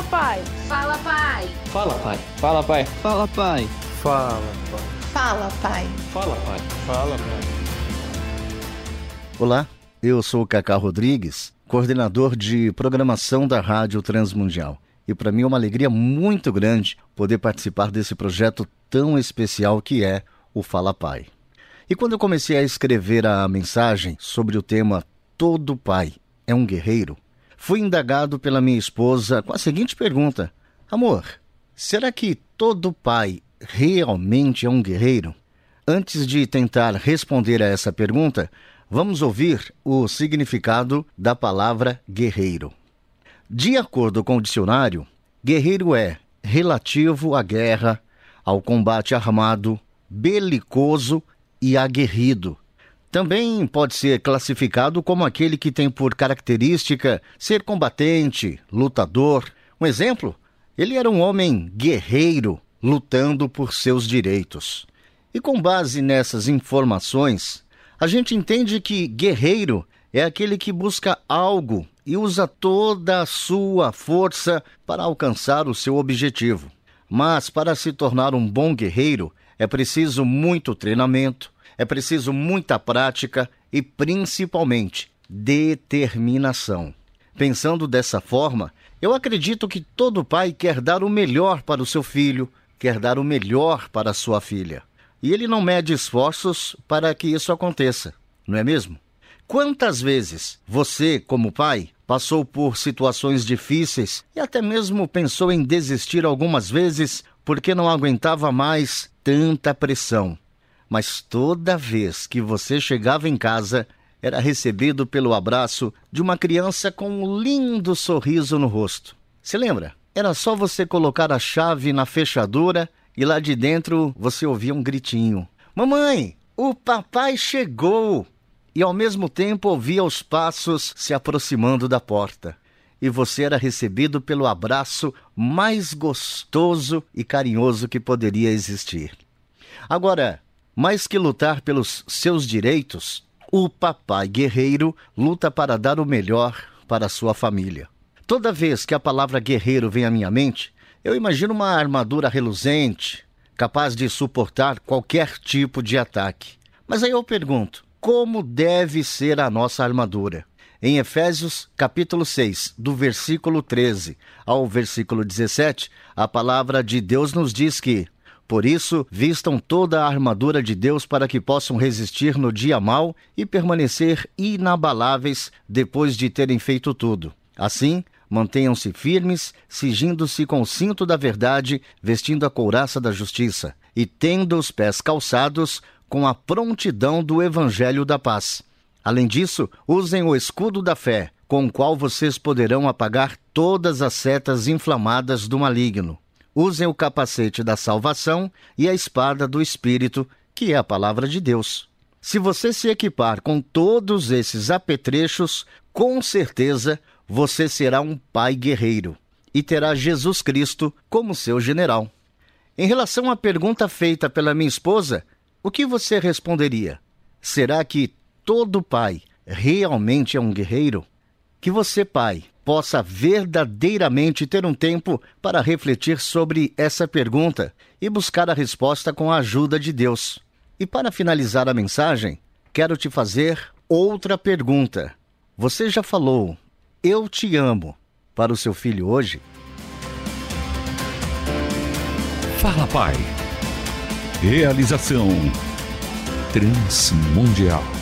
Fala, pai. Fala, pai. Fala, pai. Fala, pai. Fala, pai. Fala, pai. Fala, pai. Fala, pai. Fala, pai. Olá, eu sou o Cacá Rodrigues, coordenador de programação da Rádio Transmundial. E para mim é uma alegria muito grande poder participar desse projeto tão especial que é o Fala Pai. E quando eu comecei a escrever a mensagem sobre o tema Todo Pai é um Guerreiro, fui indagado pela minha esposa com a seguinte pergunta: Amor, será que todo pai realmente é um guerreiro? Antes de tentar responder a essa pergunta, vamos ouvir o significado da palavra guerreiro. De acordo com o dicionário, guerreiro é relativo à guerra, ao combate armado, belicoso e aguerrido. Também pode ser classificado como aquele que tem por característica ser combatente, lutador. Um exemplo? Ele era um homem guerreiro, lutando por seus direitos. E com base nessas informações, a gente entende que guerreiro é aquele que busca algo e usa toda a sua força para alcançar o seu objetivo. Mas para se tornar um bom guerreiro, é preciso muito treinamento, é preciso muita prática e, principalmente, determinação. Pensando dessa forma, eu acredito que todo pai quer dar o melhor para o seu filho, quer dar o melhor para a sua filha. E ele não mede esforços para que isso aconteça, não é mesmo? Quantas vezes você, como pai, passou por situações difíceis e até mesmo pensou em desistir algumas vezes porque não aguentava mais tanta pressão? Mas toda vez que você chegava em casa, era recebido pelo abraço de uma criança com um lindo sorriso no rosto. Se lembra? Era só você colocar a chave na fechadura e lá de dentro você ouvia um gritinho: Mamãe, o papai chegou! e ao mesmo tempo ouvia os passos se aproximando da porta. E você era recebido pelo abraço mais gostoso e carinhoso que poderia existir. Agora, mais que lutar pelos seus direitos, o papai guerreiro luta para dar o melhor para sua família. Toda vez que a palavra guerreiro vem à minha mente, eu imagino uma armadura reluzente, capaz de suportar qualquer tipo de ataque. Mas aí eu pergunto: como deve ser a nossa armadura. Em Efésios, capítulo 6, do versículo 13 ao versículo 17, a palavra de Deus nos diz que: Por isso, vistam toda a armadura de Deus para que possam resistir no dia mau e permanecer inabaláveis depois de terem feito tudo. Assim, mantenham-se firmes, cingindo-se com o cinto da verdade, vestindo a couraça da justiça, e tendo os pés calçados com a prontidão do Evangelho da Paz. Além disso, usem o escudo da fé, com o qual vocês poderão apagar todas as setas inflamadas do maligno. Usem o capacete da salvação e a espada do Espírito, que é a palavra de Deus. Se você se equipar com todos esses apetrechos, com certeza você será um pai guerreiro e terá Jesus Cristo como seu general. Em relação à pergunta feita pela minha esposa, o que você responderia? Será que todo pai realmente é um guerreiro? Que você, pai, possa verdadeiramente ter um tempo para refletir sobre essa pergunta e buscar a resposta com a ajuda de Deus. E para finalizar a mensagem, quero te fazer outra pergunta. Você já falou Eu te amo para o seu filho hoje? Fala, pai. Realização Transmundial.